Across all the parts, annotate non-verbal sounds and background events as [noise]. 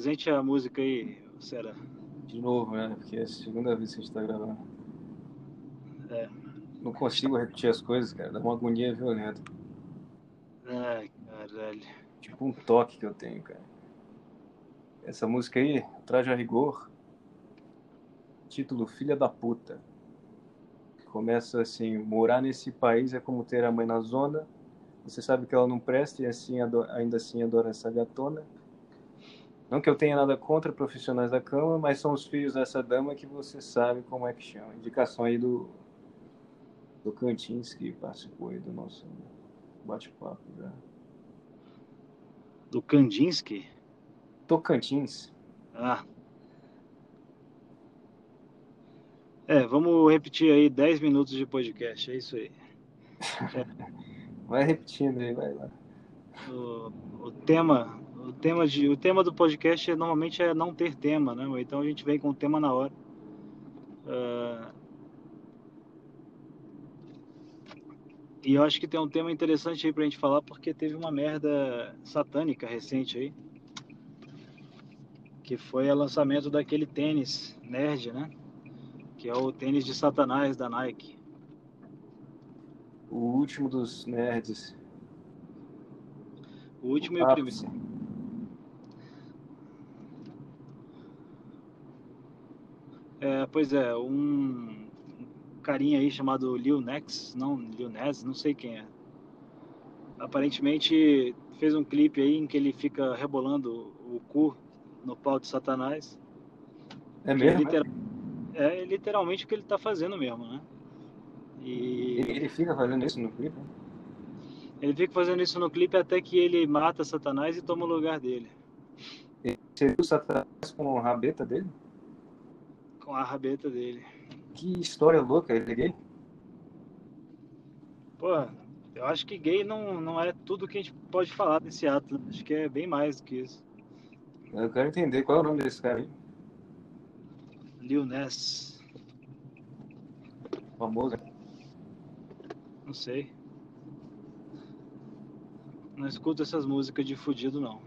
Apresente a música aí, Será? De novo, né? Porque é a segunda vez que a gente tá gravando. É. Não consigo repetir as coisas, cara. Dá uma agonia violenta. Ai, caralho. Tipo um toque que eu tenho, cara. Essa música aí, Traje a Rigor, título Filha da Puta. Começa assim: morar nesse país é como ter a mãe na zona. Você sabe que ela não presta e assim ainda assim adora essa gatona. Não que eu tenha nada contra profissionais da cama, mas são os filhos dessa dama que você sabe como é que chama. Indicação aí do, do Cantins que participou aí do nosso bate-papo já. Do Kandinsky? Tocantins. Ah. É, vamos repetir aí 10 minutos de podcast, é isso aí. [laughs] Vai repetindo aí, vai lá. O, o tema, o tema de, o tema do podcast é, normalmente é não ter tema, né? Então a gente vem com o tema na hora. Ah, e eu acho que tem um tema interessante aí pra gente falar porque teve uma merda satânica recente aí. Que foi o lançamento daquele tênis nerd, né? Que é o tênis de Satanás da Nike. O último dos nerds. O último e o Ápice. primeiro. É, pois é, um carinha aí chamado Lil Nex, não Lil Nas, não sei quem é. Aparentemente fez um clipe aí em que ele fica rebolando o cu no pau de Satanás. É Que mesmo? litera- É literalmente o que ele tá fazendo mesmo, né? E Ele, fica fazendo isso no clipe? ele fica fazendo isso no clipe até que ele mata Satanás e toma o lugar dele. Você viu o Satanás com a rabeta dele? Com a rabeta dele. Que história louca, ele é gay? Pô, eu acho que gay não, não é tudo que a gente pode falar desse ato. né? Acho que é bem mais do que isso. Eu quero entender qual é o nome desse cara aí. Lil Ness, Famoso. não sei. Não escuto essas músicas de fudido, não.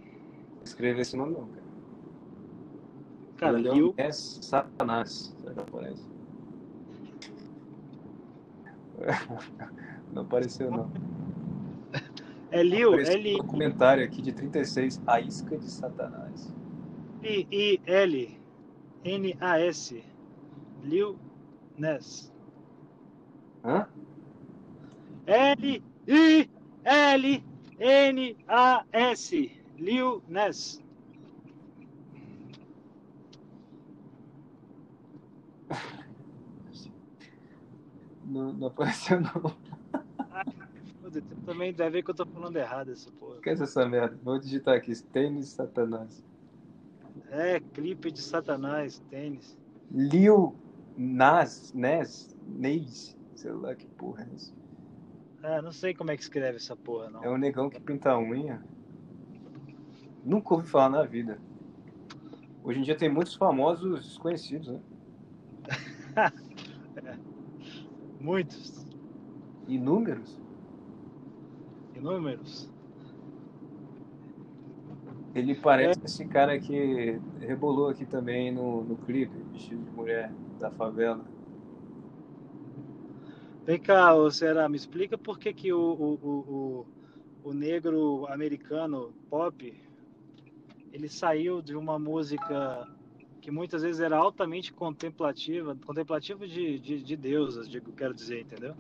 Escreve esse nome não, cara. Cara, é um Lil, É Satanás. Aparece? [laughs] Não apareceu, não. é Lil, Apareceu um L, documentário aqui de 36, A Isca de Satanás. I, I, L, N, A, S. Lil Ness. Hã? L, I, L, N, A, S. Lil Ness. Não, não apareceu, não. Você também deve ver que eu tô falando errado essa porra. Que é essa merda? Vou digitar aqui, tênis Satanás. É, clipe de Satanás, tênis. Lil Nas, Nes, Neis, sei lá que porra é isso. É, não sei como é que escreve essa porra, não. É um negão que pinta a unha. Nunca ouvi falar na vida. Hoje em dia tem muitos famosos desconhecidos, né? [laughs] Muitos. Inúmeros. Inúmeros. Ele parece esse cara que rebolou aqui também no, no clipe, vestido de mulher da favela. Vem cá, ô Será, me explica por que, que o, o, o, o, o negro americano pop ele saiu de uma música que muitas vezes era altamente contemplativa, contemplativa de, de, de deusas, digo, quero dizer, entendeu?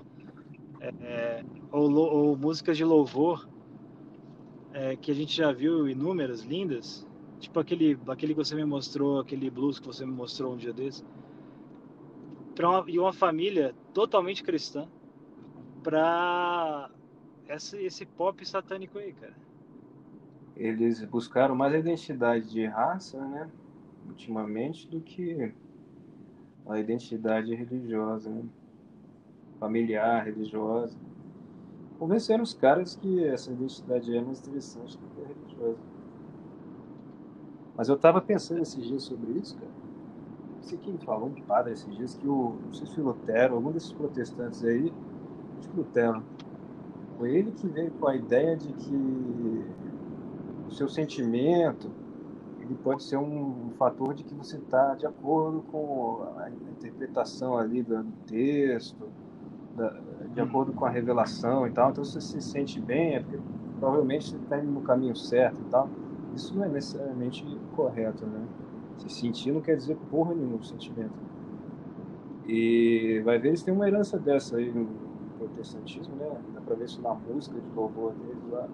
É, é, ou, ou músicas de louvor é, que a gente já viu inúmeras, lindas, tipo aquele, aquele que você me mostrou, aquele blues que você me mostrou um dia desse, uma, e uma família totalmente cristã pra esse, esse pop satânico aí, cara. Eles buscaram mais a identidade de raça, né? Ultimamente, do que a identidade religiosa, né? Familiar, religiosa. Convenceram os caras que essa identidade é mais interessante do que a religiosa. Mas eu tava pensando esses dias sobre isso, cara. Não sei quem falou, um padre esses dias, que o, não sei se Lutero, algum desses protestantes aí, acho que Lutero, foi ele que veio com a ideia de que o seu sentimento ele pode ser um, fator de que você está de acordo com a interpretação ali do, texto, da, de uhum. acordo com a revelação e tal. Então, se você se sente bem, é porque provavelmente você está indo no caminho certo e tal. Isso não é necessariamente correto, né? Se sentir não quer dizer porra nenhuma sentimento. E vai ver, eles têm uma herança dessa aí no protestantismo, né? Dá pra ver isso na música de louvor deles lá.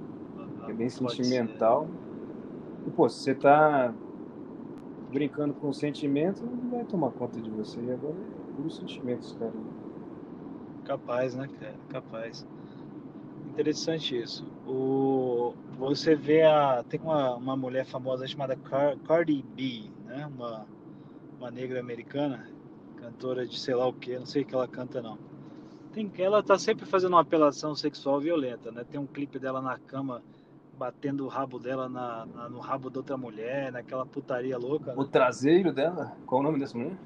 É bem sentimental. E, pô, se você tá brincando com o sentimento, não vai tomar conta de você. E agora é puro sentimentos, cara. Capaz, né, cara? Capaz. Interessante isso. O, você vê a. Tem uma, uma mulher famosa chamada Car, Cardi B, né? Uma, uma negra americana, cantora de sei lá o que, não sei o que ela canta não. Tem, ela tá sempre fazendo uma apelação sexual violenta, né? Tem um clipe dela na cama batendo o rabo dela na, na, no rabo de outra mulher, naquela putaria louca. O né? traseiro dela? Qual o nome dessa mulher?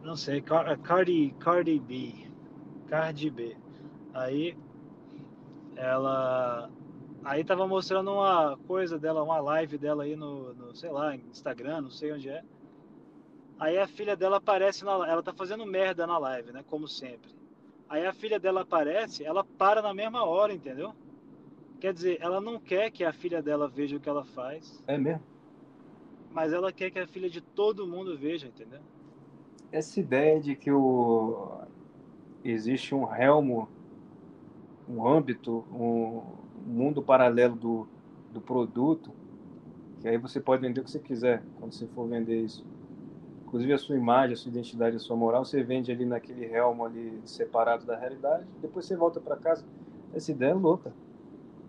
Não sei, Car Cardi, Cardi B. Cardi B. Aí ela aí tava mostrando uma coisa dela, uma live dela aí no, no sei lá, Instagram, não sei onde é. Aí a filha dela aparece na ela tá fazendo merda na live, né, como sempre. Aí a filha dela aparece, ela para na mesma hora, entendeu? Quer dizer, ela não quer que a filha dela veja o que ela faz. É mesmo? Mas ela quer que a filha de todo mundo veja, entendeu? Essa ideia de que o existe um realmo, um âmbito, um mundo paralelo do, do produto, que aí você pode vender o que você quiser quando você for vender isso. Inclusive a sua imagem, a sua identidade, a sua moral, você vende ali naquele realmo ali separado da realidade, depois você volta para casa. Essa ideia é louca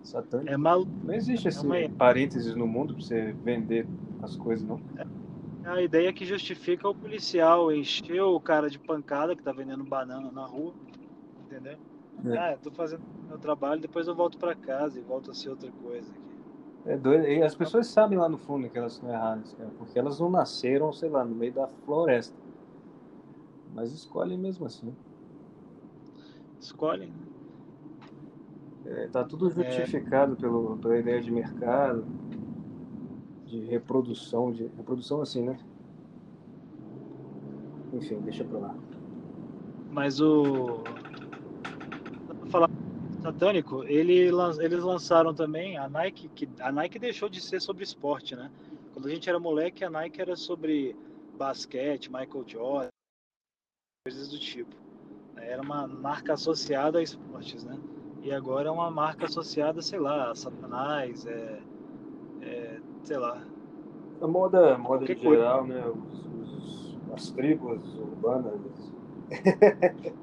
satânico. É mal... Não existe esse é uma... parênteses no mundo para você vender as coisas, não. É a ideia que justifica o policial encher o cara de pancada que tá vendendo banana na rua, entendeu? É. Ah, tô fazendo meu trabalho, depois eu volto para casa e volto a ser outra coisa aqui. É doido. E as pessoas sabem lá no fundo que elas estão erradas, cara, porque elas não nasceram, sei lá, no meio da floresta. Mas escolhem mesmo assim. Escolhem, né? Está é, tudo justificado é... pelo, pela ideia de mercado, de reprodução, de reprodução assim, né? Enfim, deixa pra lá. Mas o. falar satânico, ele, eles lançaram também a Nike, que a Nike deixou de ser sobre esporte, né? Quando a gente era moleque, a Nike era sobre basquete, Michael Jordan, coisas do tipo. Era uma marca associada a esportes, né? E agora é uma marca associada, sei lá, a Satanás, é, é sei lá. A moda, moda em geral, né? Os, os, as tribos urbanas. [laughs]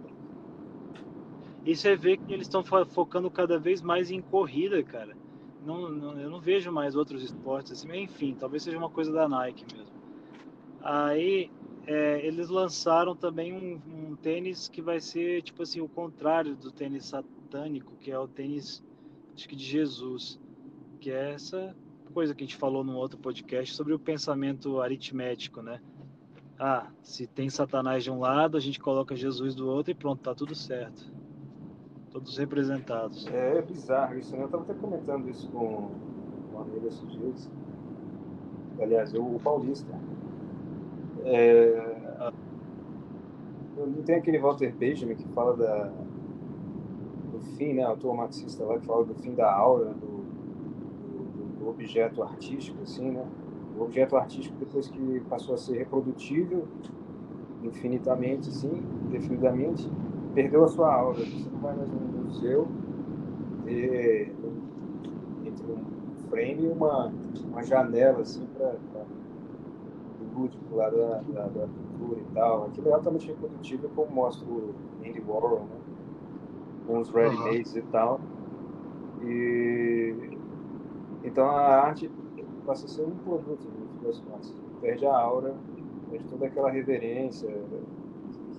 e você vê que eles estão focando cada vez mais em corrida, cara. Não, não, eu não vejo mais outros esportes assim, enfim, talvez seja uma coisa da Nike mesmo. Aí é, eles lançaram também um, um, tênis que vai ser tipo assim o contrário do tênis que é o tênis, acho que de Jesus, que é essa coisa que a gente falou num outro podcast sobre o pensamento aritmético, né? Ah, se tem Satanás de um lado, a gente coloca Jesus do outro e pronto, tá tudo certo. Todos representados. É, é bizarro isso, né? Eu tava até comentando isso com um amigo esses dias. Aliás, o Paulista. É... Não tem aquele Walter Benjamin que fala da, fim, né, autor marxista lá que fala do fim da aura do, do, do, objeto artístico, assim, né? O objeto artístico depois que passou a ser reprodutível infinitamente, assim, indefinidamente, perdeu a sua aura. Você não vai mais num museu ver entre um frame e uma, uma janela, assim, para o lúdico lá da, da, da cultura e tal. Aquilo é altamente reprodutível, como mostra o Andy Warhol, né? Com os ready-mades uhum. e tal. E então a arte passa a ser um produto no fim das contas. Perde a aura, perde toda aquela reverência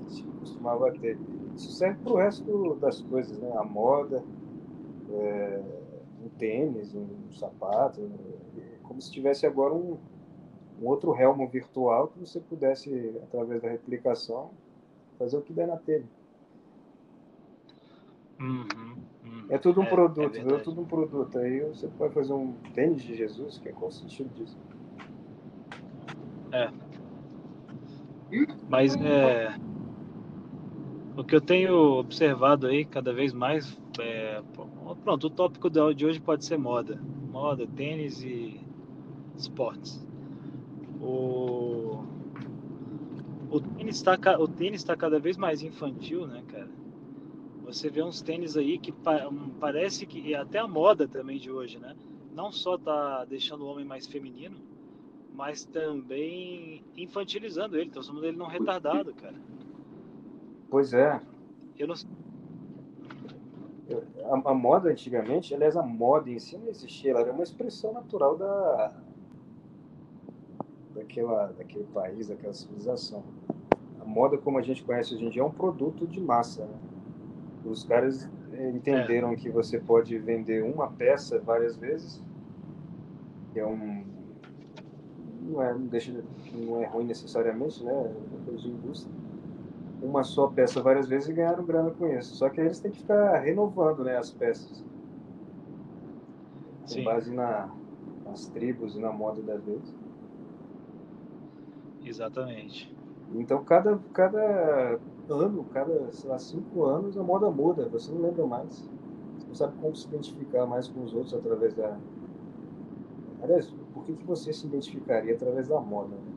que se costumava ter. Isso serve para o resto das coisas, né? A moda, é, um tênis, um sapato, é como se tivesse agora um, um outro realmo virtual que você pudesse, através da replicação, fazer o que der na telha. Uhum, uhum. É tudo um é, produto, é, é tudo um produto. Aí você pode fazer um tênis de Jesus, que é qual o sentido disso? É. Mas é. O que eu tenho observado aí cada vez mais é. Pronto, o tópico de hoje pode ser moda. Moda, tênis e esportes. O, o tênis está o tênis está cada vez mais infantil, né, cara? Você vê uns tênis aí que parece que e até a moda também de hoje, né? Não só tá deixando o homem mais feminino, mas também infantilizando ele, transformando ele num retardado, cara. Pois é. Eu não a, a, moda antigamente, aliás, a moda em si não existia, ela era uma expressão natural da daquela, daquele país, daquela civilização. A moda, como a gente conhece hoje em dia, é um produto de massa. Né? Os caras entenderam é. que você pode vender uma peça várias vezes, que é um não é não deixa não é ruim necessariamente, né? É coisa de indústria. Uma só peça várias vezes e ganharam grana com isso. Só que eles têm que ficar renovando, né, as peças. Com Sim. base na, nas tribos e na moda da vez. Exatamente. Então, cada, cada ano, cada, sei lá, cinco anos, a moda muda. Você não lembra mais. Você não sabe como se identificar mais com os outros através da... Aliás, por que, que você se identificaria através da moda? Né?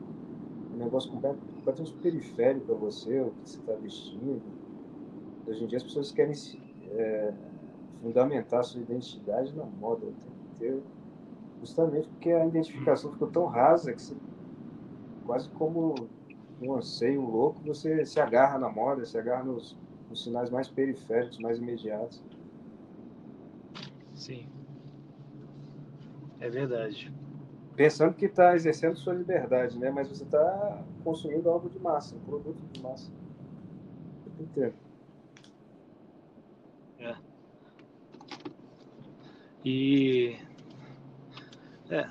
Um negócio completamente periférico para você, o que você está vestindo. Hoje em dia as pessoas querem é, fundamentar sua identidade na moda o tempo inteiro. Justamente porque a identificação ficou tão rasa que você quase como um anseio louco, você se agarra na moda, se agarra nos, nos sinais mais periféricos, mais imediatos. Sim. É verdade. Pensando que está exercendo sua liberdade, né? Mas você está consumindo algo de massa, um produto de massa. O tempo. É. E é,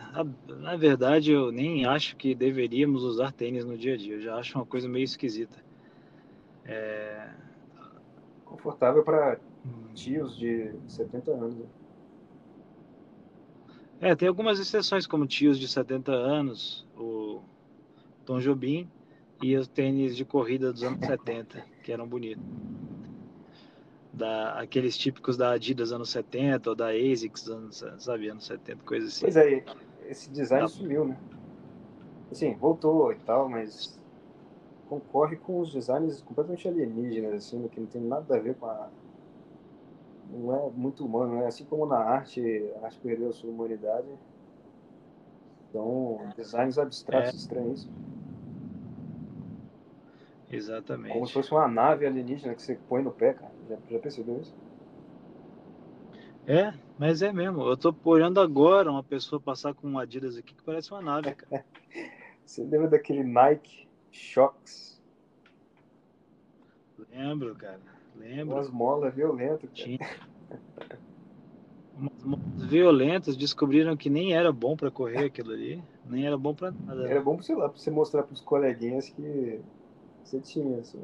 na verdade, eu nem acho que deveríamos usar tênis no dia a dia. Eu já acho uma coisa meio esquisita. É... Confortável para tios de 70 anos. Né? É, tem algumas exceções, como tios de 70 anos, o Tom Jobim e os tênis de corrida dos anos 70, que eram bonitos. Da, aqueles típicos da Adidas anos 70 ou da ASICS anos, sabe, anos 70, coisa assim. Pois é, esse design sumiu, né? Assim, voltou e tal, mas concorre com os designs completamente alienígenas, assim, que não tem nada a ver com a. Não é muito humano, né? Assim como na arte, a arte perdeu a sua humanidade. São designs abstratos é. estranhos. Exatamente. Como se fosse uma nave alienígena que você põe no pé, cara. Já, já percebeu isso? É, mas é mesmo. Eu tô olhando agora uma pessoa passar com um Adidas aqui que parece uma nave, cara. [laughs] Você lembra daquele Nike Shocks? Lembro, cara. Lembro. Umas molas violentas, Tinha. Umas molas violentas descobriram que nem era bom para correr aquilo ali. Nem era bom para nada. Era bom, sei lá, pra você mostrar pros coleguinhas que você tinha, assim.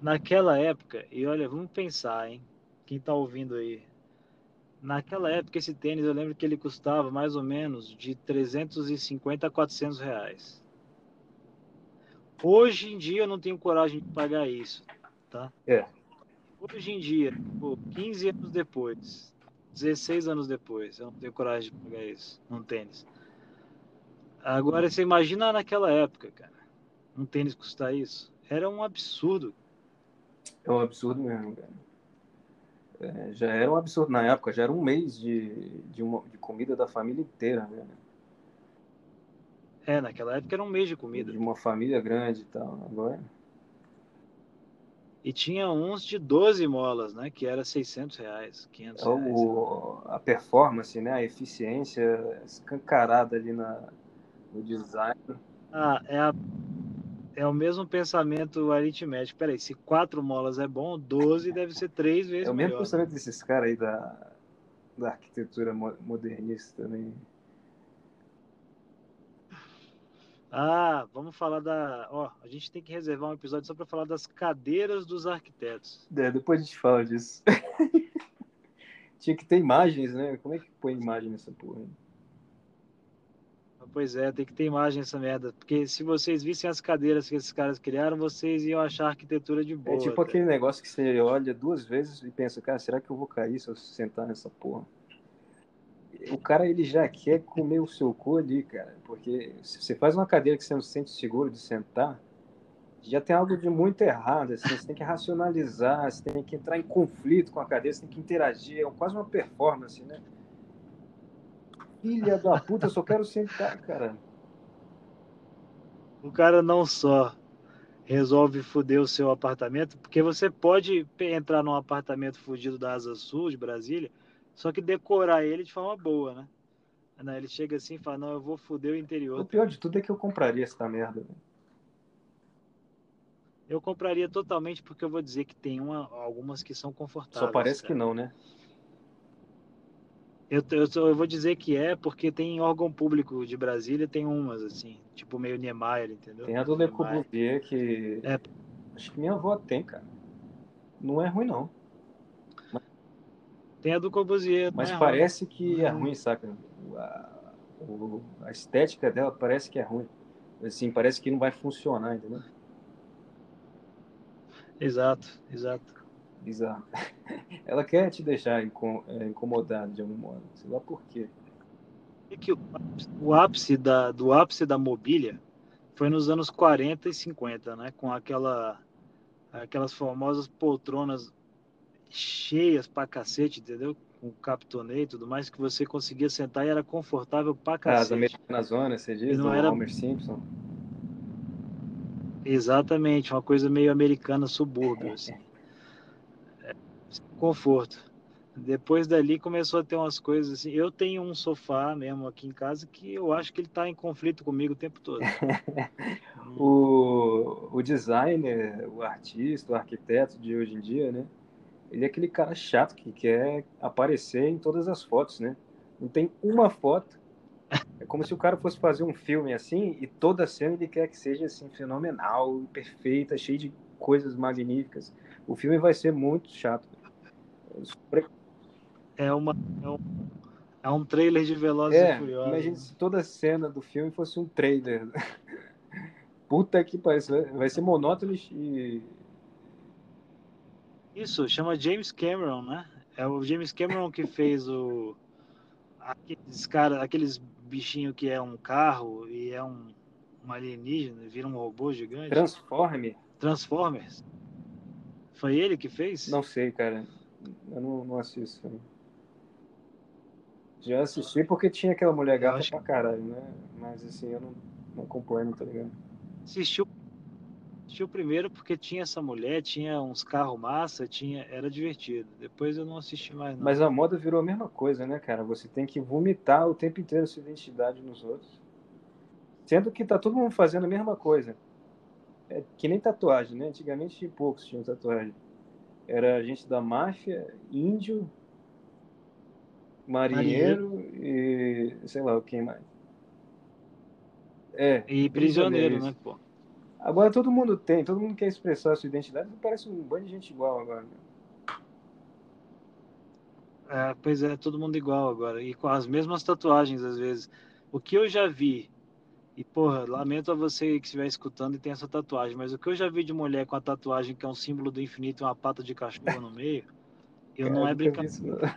Naquela época, e olha, vamos pensar, hein? Quem tá ouvindo aí. Naquela época, esse tênis, eu lembro que ele custava mais ou menos de 350 a 400 reais. Hoje em dia, eu não tenho coragem de pagar isso, tá? É. Hoje em dia, pô, 15 anos depois, 16 anos depois, eu não tenho coragem de pagar isso num tênis. Agora, você imagina naquela época, cara, um tênis custar isso? Era um absurdo. É um absurdo mesmo, cara. É, já era um absurdo na época, já era um mês de, de, uma, de comida da família inteira, né? É, naquela época era um mês de comida. De uma família grande e tal, agora... E tinha uns de 12 molas, né? Que era 600 reais, 500 reais. O, a performance, né? A eficiência escancarada ali na, no design. Ah, é a é o mesmo pensamento aritmético. Peraí, se quatro molas é bom, 12 deve ser três vezes É o mesmo melhor. pensamento desses caras aí da, da arquitetura modernista também. Ah, vamos falar da. Ó, a gente tem que reservar um episódio só para falar das cadeiras dos arquitetos. É, depois a gente fala disso. [laughs] Tinha que ter imagens, né? Como é que põe imagem nessa porra? Pois é, tem que ter imagem essa merda. Porque se vocês vissem as cadeiras que esses caras criaram, vocês iam achar a arquitetura de boa. É tipo aquele negócio que você olha duas vezes e pensa, cara, será que eu vou cair se eu sentar nessa porra? O cara, ele já quer comer o seu cu ali, cara. Porque se você faz uma cadeira que você não se sente seguro de sentar, já tem algo de muito errado. Assim, você tem que racionalizar, você tem que entrar em conflito com a cadeira, você tem que interagir. É quase uma performance, né? Filha da puta, eu só quero sentar, cara. O cara não só resolve foder o seu apartamento, porque você pode entrar num apartamento fugido da Asa Sul, de Brasília, só que decorar ele de forma boa, né? Ele chega assim e fala, não, eu vou foder o interior. O pior de tudo é que eu compraria essa merda. Eu compraria totalmente porque eu vou dizer que tem uma, algumas que são confortáveis. Só parece cara. que não, né? Eu, eu, eu, vou dizer que é porque tem órgão público de Brasília, tem umas, assim, tipo meio Niemeyer, entendeu? Tem a do Le Corbusier que. É. Acho que minha avó tem, cara. Não é ruim, não. Tem a do Corbusier. Mas é parece ruim. que é ruim, saca? A, a estética dela parece que é ruim. Assim, parece que não vai funcionar, entendeu? Exato, exato. Bizarro. [laughs] Ela quer te deixar é, incomodado de algum modo. Sei lá por quê. É que o ápice da, do ápice da mobília foi nos anos 40 e 50, né? Com aquela, aquelas famosas poltronas cheias pra cacete, entendeu? Com captonê e tudo mais, que você conseguia sentar e era confortável pra cacete. Ah, as americanas zona, você diz, não era... Homer Simpson. Exatamente, uma coisa meio americana subúrbio, assim [laughs] conforto. Depois dali começou a ter umas coisas assim. Eu tenho um sofá mesmo aqui em casa que eu acho que ele está em conflito comigo o tempo todo. [laughs] o, o designer, o artista, o arquiteto de hoje em dia, né? Ele é aquele cara chato que quer aparecer em todas as fotos, né? Não tem uma foto. É como se o cara fosse fazer um filme assim e toda cena ele quer que seja assim fenomenal, perfeita, cheia de coisas magníficas. O filme vai ser muito chato. É, uma, é, um, é um trailer de Velozes é, e Furiosos. Imagina se toda cena do filme fosse um trailer. [laughs] Puta que pariu, vai ser monótono e... Isso, chama James Cameron, né? É o James Cameron que fez o... Aqueles, cara, aqueles bichinhos que é um carro e é um, um alienígena, vira um robô gigante. Transforme. Transformers. Foi ele que fez? Não sei, cara. Eu não, não assisto. Já assisti porque tinha aquela mulher gata acho... pra caralho, né? Mas assim, eu não, não acompanho, tá ligado? Assistiu, assistiu primeiro porque tinha essa mulher, tinha uns carros massa, tinha, era divertido. Depois eu não assisti mais, não. Mas a moda virou a mesma coisa, né, cara? Você tem que vomitar o tempo inteiro sua identidade nos outros. Sendo que tá todo mundo fazendo a mesma coisa. É que nem tatuagem, né? Antigamente poucos tinham tatuagem. Era gente da máfia, índio, marinheiro, marinheiro. e sei lá quem mais. É. E prisioneiro, né, pô? Agora todo mundo tem, todo mundo quer expressar a sua identidade, parece um bando de gente igual agora. Né? É, pois é, todo mundo igual agora. E com as mesmas tatuagens, às vezes. O que eu já vi e, porra, lamento a você que estiver escutando e tem essa tatuagem, mas o que eu já vi de mulher com a tatuagem que é um símbolo do infinito e uma pata de cachorro no meio, eu não é brincadeira.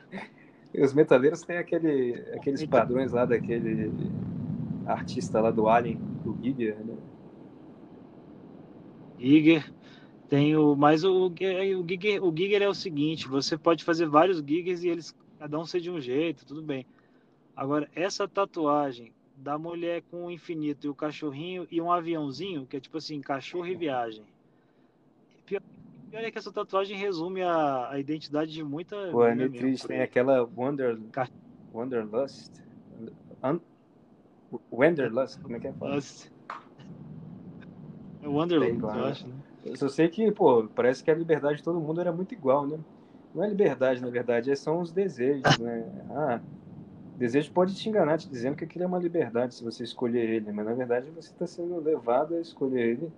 Os metaleiros têm aquele, aqueles padrões lá daquele artista lá do Alien, do Giger, né? Giger. Tem o, mas o, o, Giger, o Giger é o seguinte, você pode fazer vários Gigers e eles cada um ser de um jeito, tudo bem. Agora, essa tatuagem da mulher com o infinito e o cachorrinho e um aviãozinho, que é tipo assim, cachorro e viagem. Pior, pior é que essa tatuagem resume a, a identidade de muita. Pô, é meio triste, tem aquela Wonder, Wanderlust. Un, Wanderlust, como é que é? Lust. É Wanderlust, eu acho, né? Eu só sei que, pô, parece que a liberdade de todo mundo era muito igual, né? Não é liberdade, na verdade, são os desejos, né? Ah, desejo pode te enganar, te dizendo que aquilo é uma liberdade se você escolher ele, mas na verdade você está sendo levado a escolher ele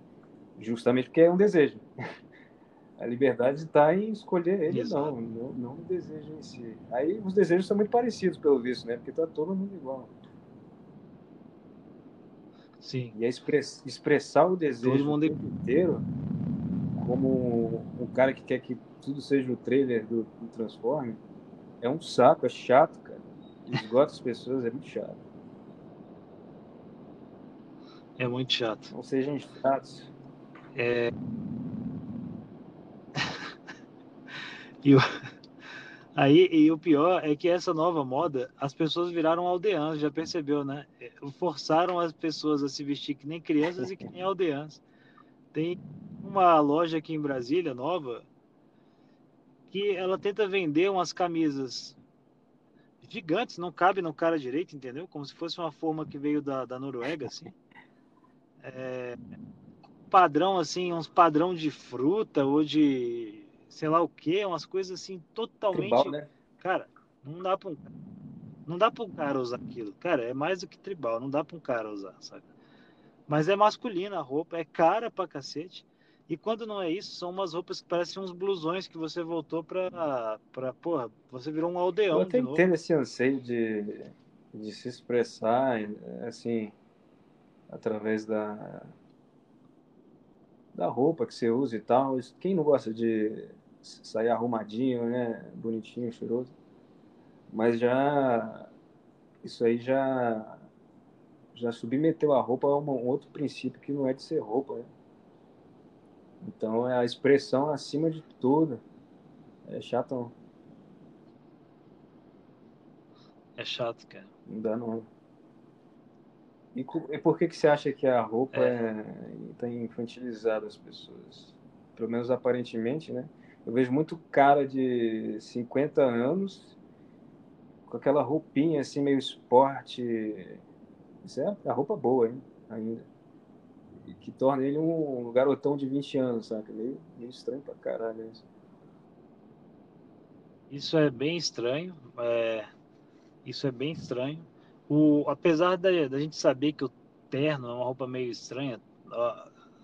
justamente porque é um desejo. [laughs] A liberdade está em escolher ele, não, não, não o desejo em si. Aí os desejos são muito parecidos, pelo visto, né? Porque está todo mundo igual. Sim. E express, expressar o desejo Todo mundo... inteiro como um cara que quer que tudo seja o trailer do, do Transforme é um saco, é chato. Esgota as pessoas, é muito chato. É muito chato. Não sejam chatos. É... [laughs] e, o... Aí, e o pior é que essa nova moda, as pessoas viraram aldeãs, já percebeu, né? Forçaram as pessoas a se vestir que nem crianças e que nem aldeãs. Tem uma loja aqui em Brasília, nova, que ela tenta vender umas camisas gigantes, não cabe no cara direito, entendeu? Como se fosse uma forma que veio da, da Noruega, assim. É, padrão, assim, uns padrão de fruta ou de sei lá o que, umas coisas assim totalmente. Tribal, né? Cara, não dá pra um, não dá pra um cara usar aquilo. Cara, é mais do que tribal, não dá pra um cara usar, sabe? Mas é masculina a roupa, é cara pra cacete. E quando não é isso, são umas roupas que parecem uns blusões que você voltou pra. pra porra, você virou um aldeão. Eu até entendo esse anseio de, de se expressar, assim, através da, da roupa que você usa e tal. Quem não gosta de sair arrumadinho, né? Bonitinho, cheiroso. Mas já. Isso aí já. Já submeteu a roupa a um outro princípio que não é de ser roupa, né? Então é a expressão acima de tudo. É chato. É chato, cara. Não dá não. E, e por que, que você acha que a roupa é. é, tá infantilizada as pessoas? Pelo menos aparentemente, né? Eu vejo muito cara de 50 anos com aquela roupinha assim, meio esporte. Isso é a roupa boa, hein? Ainda. Que torna ele um garotão de 20 anos, sabe? Meio, meio estranho pra caralho isso. Isso é bem estranho. É... Isso é bem estranho. O, apesar da, da gente saber que o terno é uma roupa meio estranha,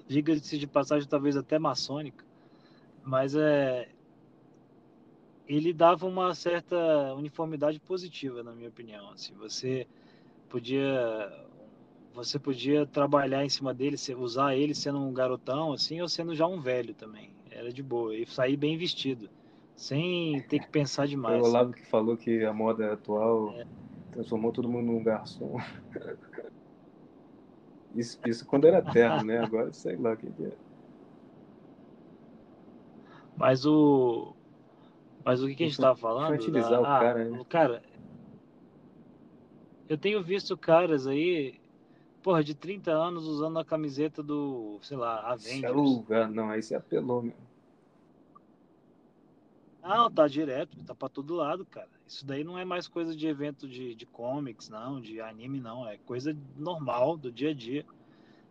diga-se de passagem, talvez até maçônica, mas é, ele dava uma certa uniformidade positiva, na minha opinião. Assim, você podia você podia trabalhar em cima dele, usar ele sendo um garotão, assim, ou sendo já um velho também. Era de boa. E sair bem vestido, sem ter que pensar demais. [laughs] Foi o Olavo que falou que a moda atual é. transformou todo mundo num garçom. [laughs] Isso, isso quando era terno, né? Agora sei lá o que é. Mas o. Mas o que, que a gente estava falando? Utilizar da... o ah, cara, né? Cara, eu tenho visto caras aí, porra, de 30 anos usando a camiseta do, sei lá, Avengers. Uh, não, aí você apelou, meu. Não, tá direto, tá pra todo lado, cara. Isso daí não é mais coisa de evento de, de comics, não, de anime, não. É coisa normal do dia a dia.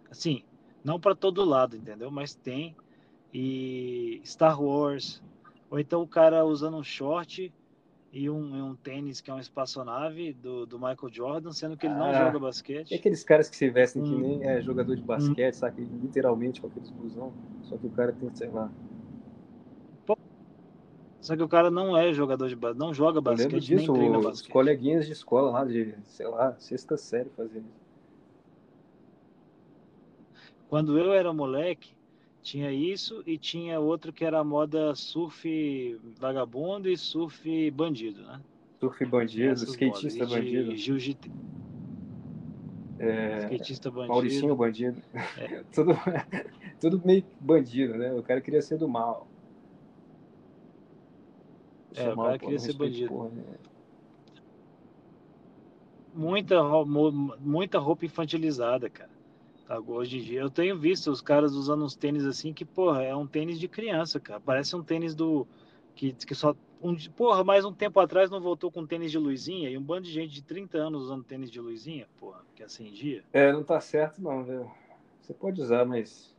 Assim, não para todo lado, entendeu? Mas tem e Star Wars, ou então o cara usando um short e um, um tênis que é uma espaçonave do, do Michael Jordan, sendo que ele não ah, joga basquete. E aqueles caras que se vestem hum. que nem é jogador de basquete, hum. sabe? Literalmente com aqueles blusão, só que o cara tem, sei lá. Só que o cara não é jogador de basquete, não joga basquete, disso, nem treina os basquete. coleguinhas de escola lá, de, sei lá, sexta série fazendo isso. Quando eu era moleque, tinha isso e tinha outro que era a moda surf vagabundo e surf bandido, né? Surf bandido, skatista bandido. Jiu-jitsu. É, skatista bandido. Mauricinho bandido. É. [laughs] tudo, tudo meio bandido, né? O cara queria ser do mal. É, o cara queria ser bandido. Porra, né? Muita, muita roupa infantilizada, cara. Hoje em dia eu tenho visto os caras usando uns tênis assim que, porra, é um tênis de criança, cara. Parece um tênis do. Que, que só. Um, porra, mais um tempo atrás não voltou com tênis de luzinha e um bando de gente de 30 anos usando tênis de luzinha, porra, que acendia. É, não tá certo não, velho. Você pode usar, mas.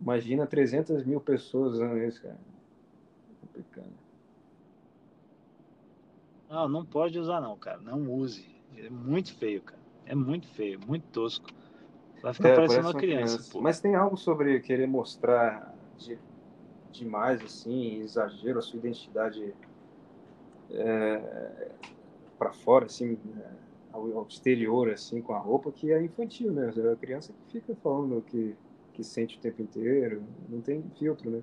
Imagina 300 mil pessoas usando isso, cara. É complicado. Não, não pode usar não, cara. Não use. É muito feio, cara. É muito feio, muito tosco. Vai ficar é, parecendo uma criança. criança. Mas tem algo sobre querer mostrar de, demais, assim, exagero, a sua identidade é, para fora, assim, ao, ao, exterior, assim, com a roupa, que é infantil, né? É a criança que fica falando que, que sente o tempo inteiro, não tem filtro, né?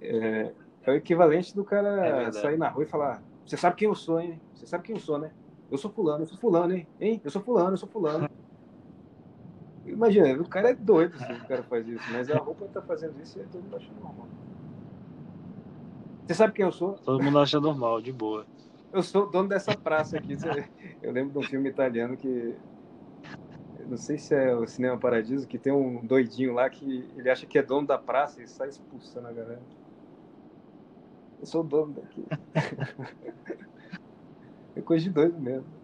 É, é o equivalente do cara é sair na rua e falar: Você sabe quem eu sou, hein? Você sabe quem eu sou, né? Eu sou fulano, eu sou fulano, hein? hein? Eu sou fulano, eu sou fulano. Imagina, o cara é doido se o cara faz isso, mas a roupa tá fazendo isso e todo mundo acha normal. Você sabe quem eu sou? Todo mundo acha normal, de boa. Eu sou dono dessa praça aqui. Eu lembro de um filme italiano que. Não sei se é o Cinema Paradiso, que tem um doidinho lá que ele acha que é dono da praça e sai expulsando a galera. Eu sou dono daqui. [laughs] é coisa de doido mesmo.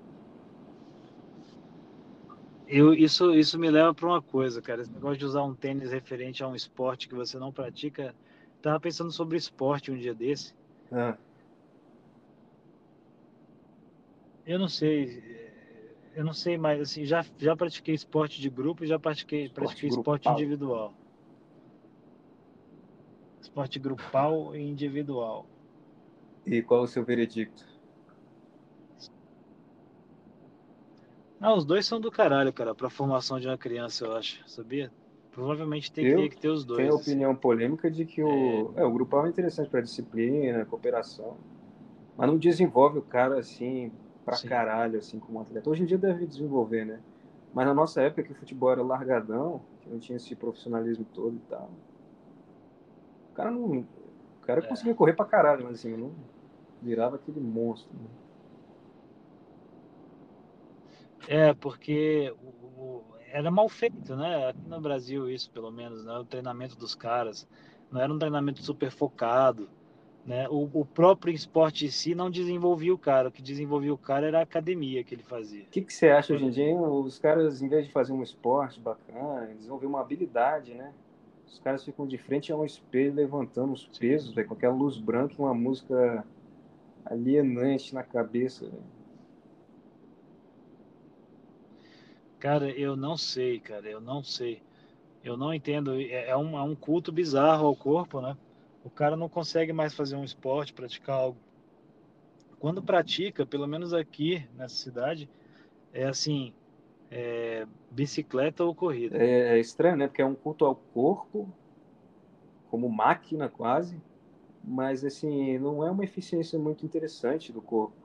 Eu, isso, isso me leva para uma coisa, cara. Esse negócio de usar um tênis referente a um esporte que você não pratica. Tava pensando sobre esporte um dia desse. Ah. Eu não sei. Eu não sei mais. Assim, já, já pratiquei esporte de grupo e já pratiquei, esporte pratiquei esporte individual. Esporte grupal e individual. E qual o seu veredicto? Ah, os dois são do caralho, cara, pra formação de uma criança, eu acho, sabia? Provavelmente tem eu que ter os dois. Tenho a opinião polêmica de que o, é... É, o grupal é interessante para disciplina, cooperação, mas não desenvolve o cara assim pra Sim. caralho, assim, como atleta. Hoje em dia deve desenvolver, né? Mas na nossa época que o futebol era largadão, que não tinha esse profissionalismo todo e tal. O cara não. O cara é. conseguia correr pra caralho, mas assim, não virava aquele monstro. Né? É, porque o, o, era mal feito, né? Aqui no Brasil, isso pelo menos, né? O treinamento dos caras não era um treinamento super focado, né? O, o próprio esporte em si não desenvolvia o cara, o que desenvolvia o cara era a academia que ele fazia. O que, que você acha hoje em dia? Os caras, em vez de fazer um esporte bacana, desenvolver uma habilidade, né? Os caras ficam de frente a um espelho levantando os pesos, véio, com aquela luz branca uma música alienante na cabeça. Véio. Cara, eu não sei, cara, eu não sei. Eu não entendo. É, é um, é um culto bizarro ao corpo, né? O cara não consegue mais fazer um esporte, praticar algo. Quando pratica, pelo menos aqui nessa cidade, é assim: é bicicleta ou corrida. É, é estranho, né? Porque é um culto ao corpo, como máquina quase, mas assim, não é uma eficiência muito interessante do corpo.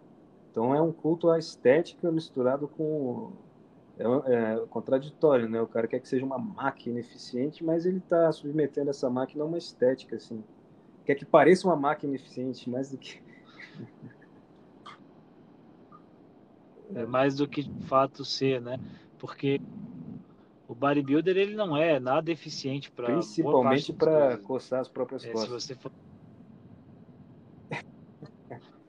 Então é um culto à estética misturado com é, é, contraditório, né? O cara quer que seja uma máquina eficiente, mas ele está submetendo essa máquina a uma estética, assim. Quer que pareça uma máquina eficiente, mais do que... [laughs] é mais do que de fato ser, né? Porque o bodybuilder ele não é nada eficiente para principalmente para coçar as próprias é, costas. Se você for... [laughs]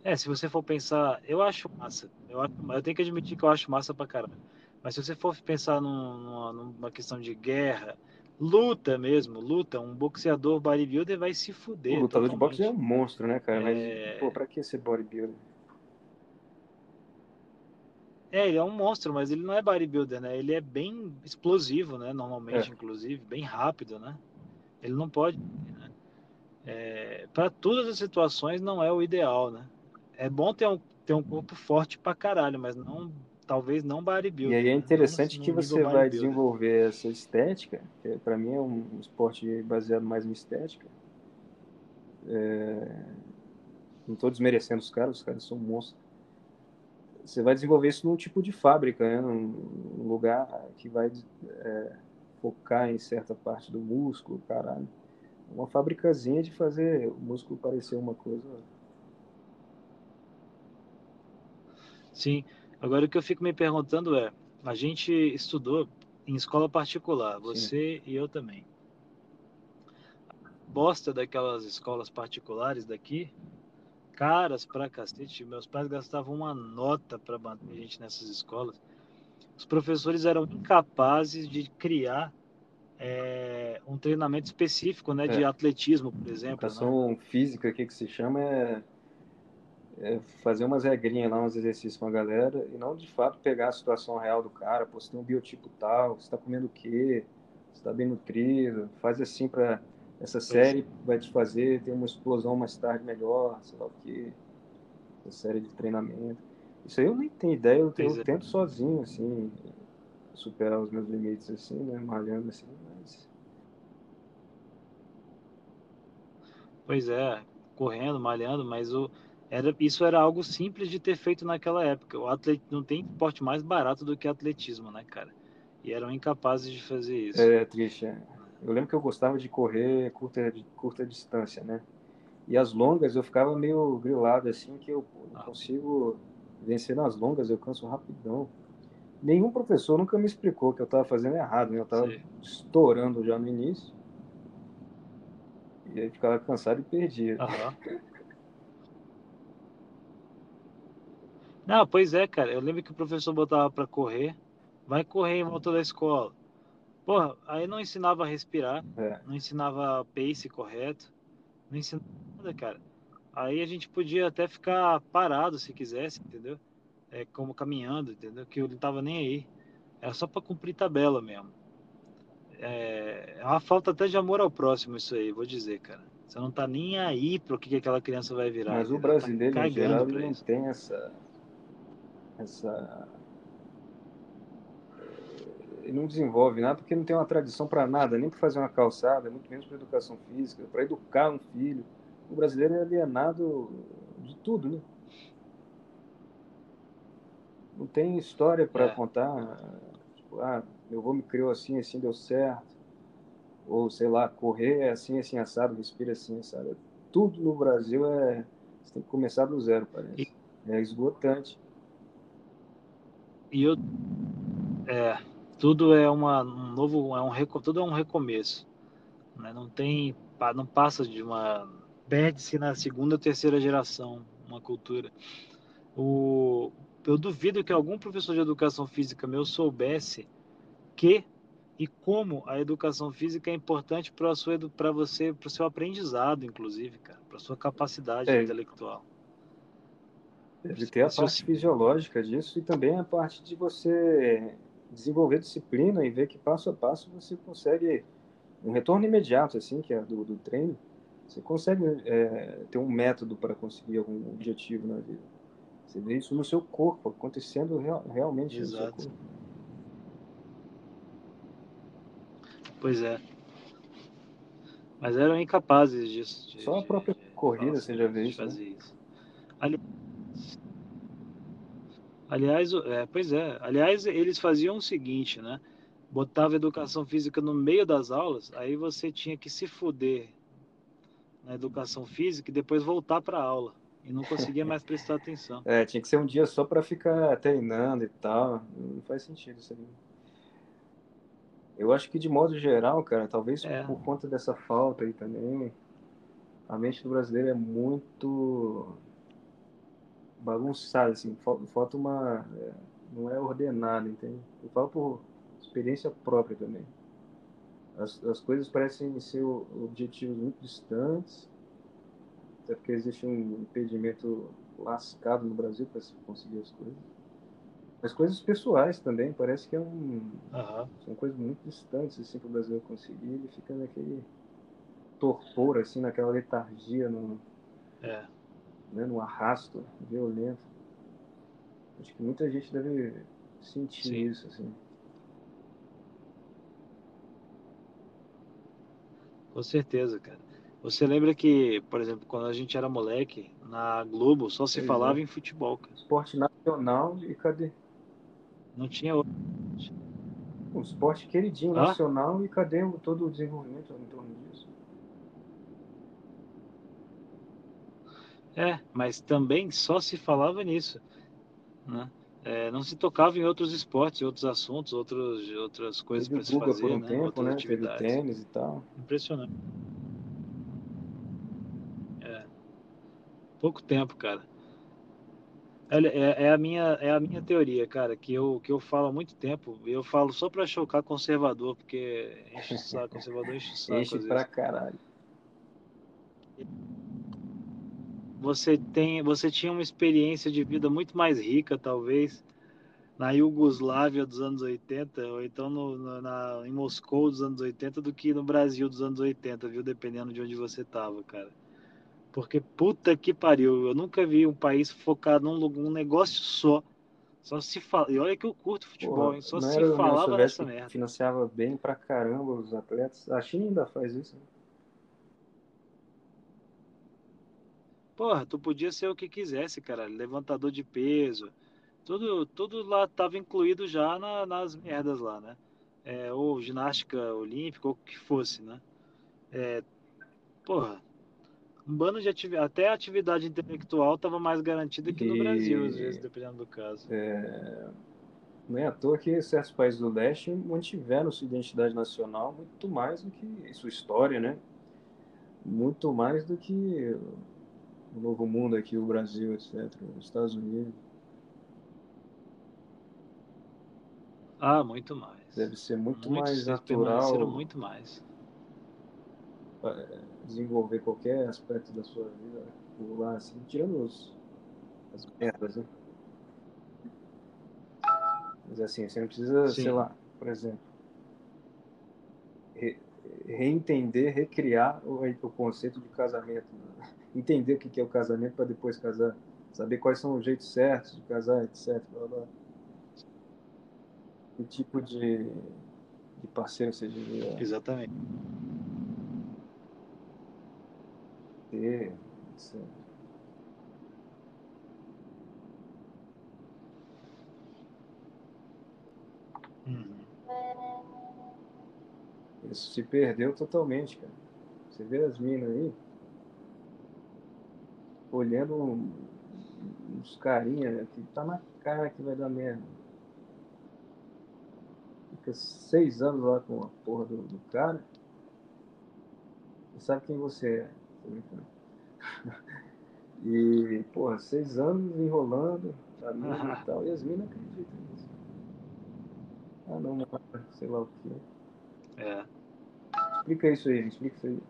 é, se você for pensar, eu acho massa. Eu, eu tenho que admitir que eu acho massa pra caramba. Mas se você for pensar numa, numa questão de guerra, luta mesmo, luta, um boxeador bodybuilder vai se fuder. O lutador totalmente. de boxe é um monstro, né, cara? Mas, é... pô, pra que ser bodybuilder? É, ele é um monstro, mas ele não é bodybuilder, né? Ele é bem explosivo, né? Normalmente, é. inclusive, bem rápido, né? Ele não pode. Né? É, para todas as situações, não é o ideal, né? É bom ter um, ter um corpo forte pra caralho, mas não talvez não bodybuilding. E aí é interessante não, que você vai desenvolver essa estética, que para mim é um esporte baseado mais em estética. É... Não estou desmerecendo os caras, os caras são monstros. Você vai desenvolver isso num tipo de fábrica, né? num lugar que vai é, focar em certa parte do músculo, caralho. Uma fabricazinha de fazer o músculo parecer uma coisa. Sim. Agora, o que eu fico me perguntando é: a gente estudou em escola particular, você Sim. e eu também. Bosta daquelas escolas particulares daqui, caras pra cacete. Meus pais gastavam uma nota para manter a gente nessas escolas. Os professores eram incapazes de criar é, um treinamento específico, né, é. de atletismo, por exemplo. Educação né? física, o que, que se chama, é, fazer umas regrinhas lá, uns exercícios com a galera, e não de fato pegar a situação real do cara, pô, você tem um biotipo tal, você está comendo o quê, você está bem nutrido, faz assim para essa série vai te fazer ter uma explosão mais tarde melhor, sei lá o quê, essa série de treinamento. Isso aí eu nem tenho ideia, eu, eu é. tento sozinho, assim, superar os meus limites, assim, né? Malhando, assim, mas... Pois é, correndo, malhando, mas o, era, isso era algo simples de ter feito naquela época. O atlet, não tem esporte mais barato do que atletismo, né, cara? E eram incapazes de fazer isso. É triste, é. Eu lembro que eu gostava de correr curta, de curta distância, né? E as longas eu ficava meio grilado, assim, que eu pô, não Ah. consigo vencer nas longas, eu canso rapidão. Nenhum professor nunca me explicou que eu estava fazendo errado, né? Eu estava estourando já no início. E aí ficava cansado e perdia. Aham. Não, pois é, cara. Eu lembro que o professor botava pra correr. Vai correr em volta da escola. Porra, aí não ensinava a respirar, É. não ensinava pace correto, não ensinava nada, cara. Aí a gente podia até ficar parado se quisesse, entendeu? É, como caminhando, entendeu? Que eu não tava nem aí. Era só pra cumprir tabela mesmo. É, é uma falta até de amor ao próximo isso aí, vou dizer, cara. Você não tá nem aí pro que, que aquela criança vai virar. Mas o? Tá brasileiro, em cagando geral, não tem essa. Essa ele não desenvolve nada porque não tem uma tradição para nada, nem para fazer uma calçada, muito menos para educação física, para educar um filho. O brasileiro é alienado de tudo, né? Não tem história para É. contar. Tipo, ah, meu avô me criou assim, assim deu certo. Ou, sei lá, correr é assim, assim, assado, respira assim, assado. Tudo no Brasil é. Você tem que começar do zero, parece. É esgotante. E eu. É, tudo é uma, um novo. É um, tudo é um recomeço. Né? Não tem. Não passa de uma. Perde-se na segunda ou terceira geração uma cultura. O, eu duvido que algum professor de educação física meu soubesse que e como a educação física é importante para sua para você, para o seu aprendizado, inclusive, cara, para sua capacidade É. intelectual. Deve ter a parte fisiológica disso e também a parte de você desenvolver disciplina e ver que passo a passo você consegue um retorno imediato, assim, que é do, do treino. Você consegue é, ter um método para conseguir algum objetivo na vida. Você vê isso no seu corpo, acontecendo real- realmente no seu Exato. corpo. Pois é. Mas eram incapazes disso. de- Só a de- própria de corrida falar você já vê de isso, né? fazer isso. Ali- Aliás, é, pois é. Aliás, eles faziam o seguinte, né? Botava educação física no meio das aulas, aí você tinha que se fuder na educação física e depois voltar para a aula. E não conseguia mais prestar atenção. [laughs] É, tinha que ser um dia só para ficar treinando e tal. Não faz sentido isso aí. Eu acho que de modo geral, cara, talvez É. por conta dessa falta aí também, a mente do brasileiro é muito bagunçada, assim, fal- falta uma. é, não é ordenada, entende? Eu falo por experiência própria também. As, as coisas parecem ser objetivos muito distantes, até porque existe um impedimento lascado no Brasil para se conseguir as coisas. Mas coisas pessoais também, parece que é um, Aham. são coisas muito distantes assim, para o brasileiro conseguir. Ele fica naquele torpor, assim, naquela letargia, no, É. né, no arrasto violento. Acho que muita gente deve sentir Sim. isso, assim. Com certeza, cara. Você lembra que, por exemplo, quando a gente era moleque, na Globo só se Pois falava é. em futebol, cara. Esporte nacional e cadê? Não tinha outro. Um esporte queridinho Hã? nacional e cadê todo o desenvolvimento em torno disso? É, mas também só se falava nisso, né? É, não se tocava em outros esportes, outros assuntos, outros, outras coisas Teve para se fazer, por um né? tempo, outras né? Teve atividades. tênis e tal. Impressionante. É. Pouco tempo, cara. Olha, é, é a minha, é a minha teoria, cara, que eu, que eu falo há muito tempo. Eu falo só pra chocar conservador, porque enche o saco, conservador enche o saco [laughs] Enche pra vezes. caralho. Você tem, você tinha uma experiência de vida muito mais rica, talvez, na Iugoslávia dos anos 80, ou então no, no- na, em Moscou dos anos 80, do que no Brasil dos anos 80, viu? Dependendo de onde você tava, cara. Porque puta que pariu, eu nunca vi um país focado num, num negócio só. Só se fala. E olha que eu curto futebol, Porra, hein? Só se falava nessa merda. Financiava bem pra caramba os atletas. A China ainda faz isso. Né? Porra, tu podia ser o que quisesse, cara. Levantador de peso. Tudo, tudo lá tava incluído já na, nas merdas lá, né? É, ou ginástica olímpica, ou o que fosse, né? É, porra, um bando de atividade, até a atividade intelectual estava mais garantida que no e... Brasil, às vezes, dependendo do caso. É... Não é à toa que certos países do leste mantiveram sua identidade nacional muito mais do que sua história, né? Muito mais do que o Novo Mundo aqui, o Brasil, etc., os Estados Unidos. Ah, muito mais. Deve ser muito mais natural. muito mais. É, desenvolver qualquer aspecto da sua vida por lá, assim, tirando os, as merdas, né? Mas assim, você não precisa, Sim. sei lá, por exemplo, re, reentender, recriar o, o conceito de casamento. Né? Entender o que é o casamento para depois casar. Saber quais são os jeitos certos de casar, etc. Blá, blá. Que tipo de, de parceiro você devia. Exatamente ter. Isso. Uhum. Isso se perdeu totalmente, cara. Você vê as minas aí olhando uns carinha né, que tá na cara que vai dar merda. Fica seis anos lá com a porra do, do cara. E sabe quem você é. [laughs] E, porra, seis anos enrolando a mina e [laughs] tal, e as minas acreditam nisso. Ah, não, não, sei lá o que. É. Explica isso aí, explica isso aí.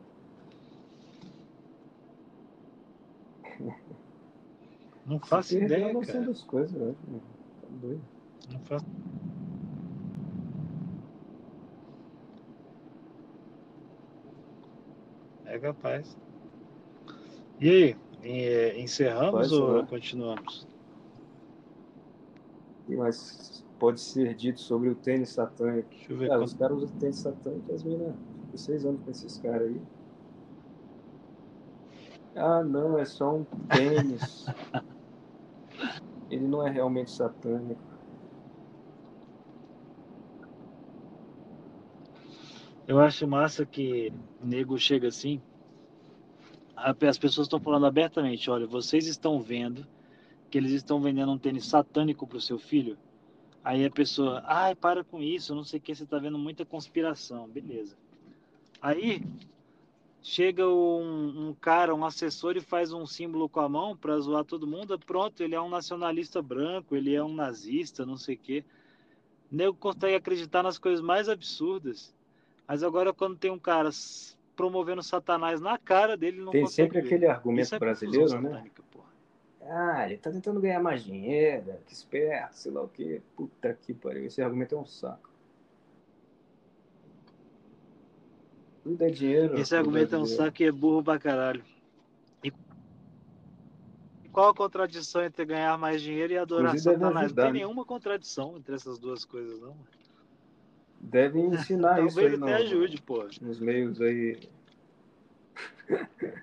Não faço ideia, a cara. das coisas, né? Tá doido. Não faço. É capaz. E aí, é, encerramos pode, ou né? continuamos? Mas pode ser dito sobre o tênis satânico. Deixa eu ver. Cara. Os caras usam tênis satânico, as meninas, seis anos com esses caras aí. Ah, não, é só um tênis. [laughs] Ele não é realmente satânico. Eu acho massa que o nego chega assim, as pessoas estão falando abertamente: olha, vocês estão vendo que eles estão vendendo um tênis satânico para o seu filho? Aí a pessoa, ai, para com isso, não sei o que, você está vendo muita conspiração, beleza. Aí chega um, um, cara, um assessor e faz um símbolo com a mão para zoar todo mundo, pronto, ele é um nacionalista branco, ele é um nazista, não sei o que. O nego consegue acreditar nas coisas mais absurdas. Mas agora quando tem um cara promovendo Satanás na cara dele. Não Tem sempre aquele argumento é brasileiro, né? Ah, ele tá tentando ganhar mais dinheiro, que esperto, sei lá o que. Puta que pariu. Esse argumento é um saco. Tudo é dinheiro. Esse argumento é, um saco e é burro pra caralho. E qual a contradição entre ganhar mais dinheiro e adorar Inclusive Satanás? Não tem né? nenhuma contradição entre essas duas coisas, não devem [laughs] ensinar isso aí no, ajude, pô. nos meios aí [laughs]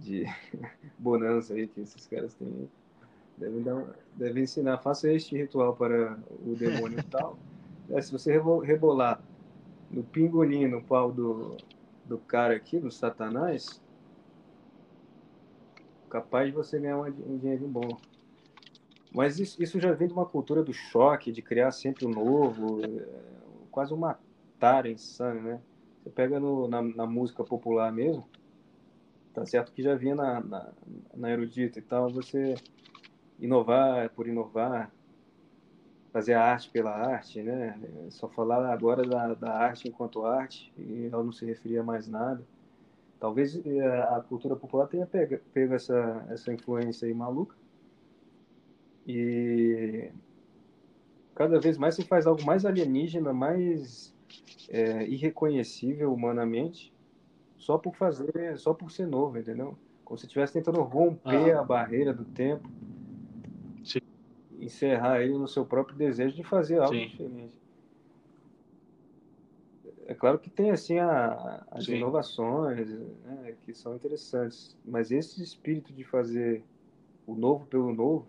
de bonança aí que esses caras têm. Devem, dar, devem ensinar, faça este ritual para o demônio tal. [laughs] É, se você rebolar no pingolim, no pau do, do cara aqui, do satanás, capaz de você ganhar um dinheiro bom. Mas isso, isso já vem de uma cultura do choque, de criar sempre o um novo quase uma tara insana, né? Você pega no, na, na, música popular mesmo, tá certo que já vinha na, na, na erudita e tal, você inovar por inovar, fazer a arte pela arte, né? Só falar agora da, da arte enquanto arte e ela não se referia a mais nada. Talvez eh, a cultura popular tenha pego, pego essa, essa influência aí maluca e cada vez mais se faz algo mais alienígena, mais é, irreconhecível humanamente, só por fazer, só por ser novo, entendeu? Como se estivesse tentando romper Ah. a barreira do tempo. Encerrar ele no seu próprio desejo de fazer algo Sim. diferente. É claro que tem assim a- as Sim. inovações né, que são interessantes, mas esse espírito de fazer o novo pelo novo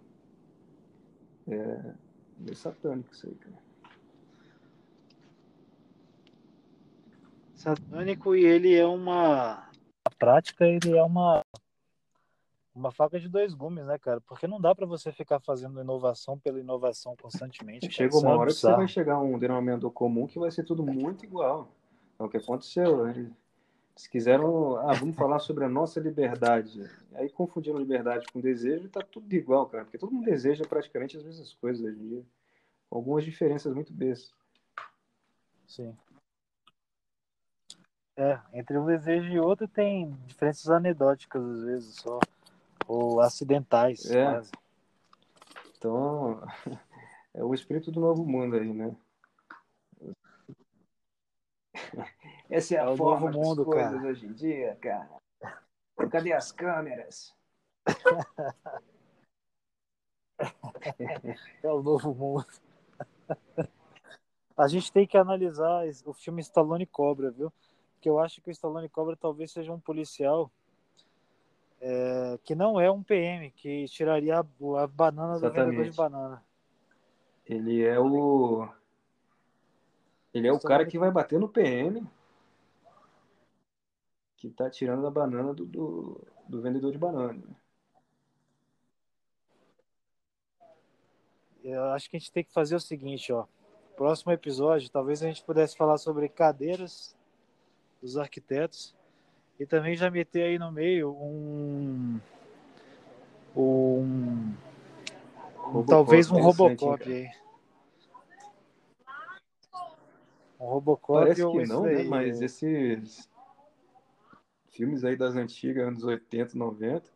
é meio satânico isso aí, cara. satânico e ele é uma. Na prática, ele é uma. Uma faca de dois gumes, né, cara? Porque não dá pra você ficar fazendo inovação pela inovação constantemente. Chega é uma hora que você vai chegar a um denominador comum que vai ser tudo muito igual. É o que aconteceu. Eles eles quiseram, ah, vamos falar sobre a nossa liberdade. Aí confundiram liberdade com desejo e tá tudo igual, cara. Porque todo mundo deseja praticamente as mesmas coisas hoje em dia. Com algumas diferenças muito bestas. Sim. É, entre um desejo e outro tem diferenças anedóticas às vezes só. Ou acidentais, É. quase. Então, [laughs] é o espírito do novo mundo aí, né? [laughs] Essa é a É o forma novo mundo, coisas cara. hoje em dia, cara. Cadê as câmeras? [laughs] É o novo mundo. A gente tem que analisar o filme Stallone Cobra, viu? Porque eu acho que o Stallone Cobra talvez seja um policial é, que não é um PM, que tiraria a, a banana do vendedor de Exatamente. banana. Ele é o. Ele é o cara que vai bater no PM. Que tá tirando a banana do, do, do vendedor de banana. né? Eu acho que a gente tem que fazer o seguinte, ó. Próximo episódio, talvez a gente pudesse falar sobre cadeiras dos arquitetos e também já meter aí no meio um um Robocop, talvez um Robocop cara? aí. Um Robocop Parece que não, né? Mas esses filmes aí das antigas, anos 80, 90,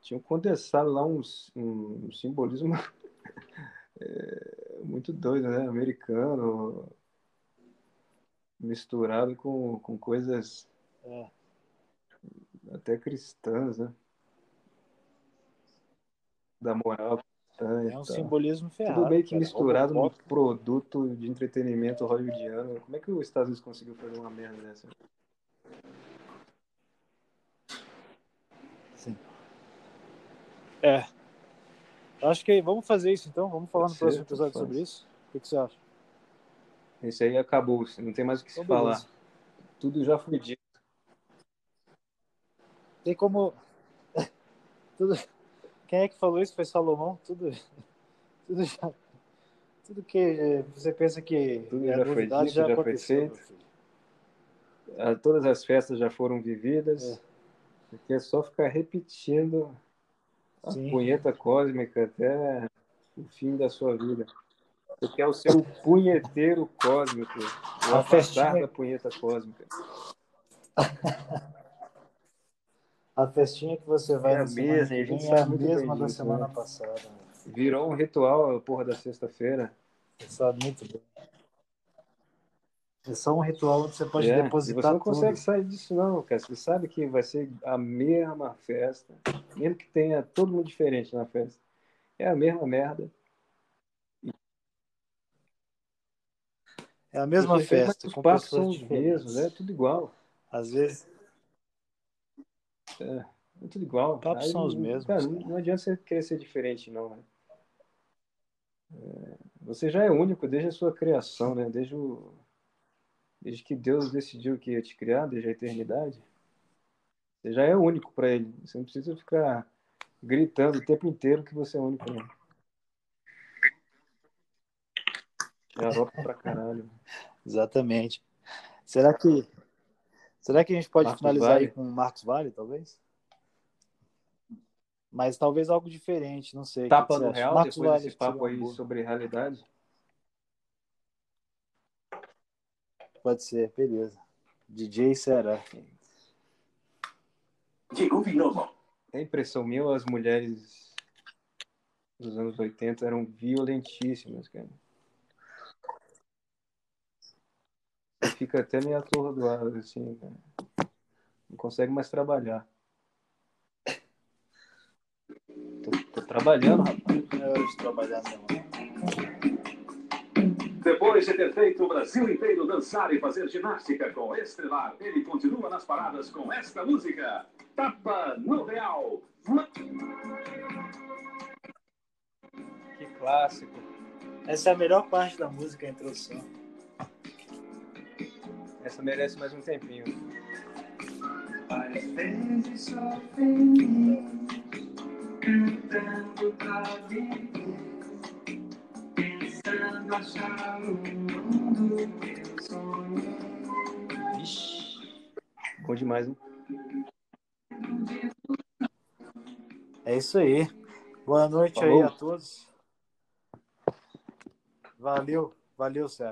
tinham condensado lá uns, um simbolismo [laughs] é, muito doido, né? Americano, misturado com, com coisas É. até cristãs, né? Da moral cristã é um tal. simbolismo ferrado. Tudo meio que cara. misturado no produto de entretenimento hollywoodiano. Como é que os Estados Unidos conseguiu fazer uma merda dessa? É. Acho que vamos fazer isso então. Vamos falar Pode no próximo episódio faz. sobre isso. O que, você acha? Esse aí acabou, não tem mais o que se Então, falar. beleza. Tudo já foi dito. Tem como. [laughs] Tudo... Quem é que falou isso? Foi Salomão? Tudo. Tudo já. Tudo que você pensa que Tudo é já foi dito, já, já foi feito. Ah, Todas as festas já foram vividas. Aqui é só ficar repetindo a Sim. punheta cósmica até o fim da sua vida. Você quer o seu punheteiro cósmico, o A festinha- da punheta cósmica. [laughs] A festinha que você vai É a na semana mesma, que a vem é a muito bem mesma da semana né? passada. meu. Virou um ritual a porra da sexta-feira. Você sabe muito bem. É só um ritual onde você pode É, depositar você não tudo. consegue sair disso não, cara. Você sabe que vai ser a mesma festa, mesmo que tenha todo mundo diferente na festa. É a mesma merda. É a mesma mas festa, Os passos são os mesmos, é tudo igual. Às vezes, É tudo igual. Papos são os mesmos, Cara, cara. não, não adianta você querer ser diferente, não. Né? É, você já é único desde a sua criação, né? Desde, o, desde que Deus decidiu que ia te criar, desde a eternidade. Você já é único para Ele. Você não precisa ficar gritando o tempo inteiro que você é único, não. Garoto pra caralho. [laughs] exatamente. Será que será que a gente pode Marcos finalizar Vale? aí com Marcos Vale, talvez? Mas talvez algo diferente, não sei. Tapa no real, Marcos depois Vale, desse papo aí boa. sobre realidade. Pode ser, beleza. DJ será. Llegó Vinovo. É impressão minha, as mulheres dos anos 80 eram violentíssimas, cara. Fica até meio atordoado, assim, cara. Não consegue mais trabalhar. trabalhando, rapaz. É hora de trabalhar mesmo. Depois de ter feito o Brasil inteiro dançar e fazer ginástica com Estrelar, ele continua nas paradas com esta música. Tapa no Real. Que clássico. Essa é a melhor parte da música, a introdução. Essa merece mais um tempinho. Às vezes só feliz, cantando pra viver, pensando achar o mundo que eu sonhei. Vixe. Bom demais, hein? É isso aí. Boa noite Falou. aí a todos. Valeu, valeu, Sérgio.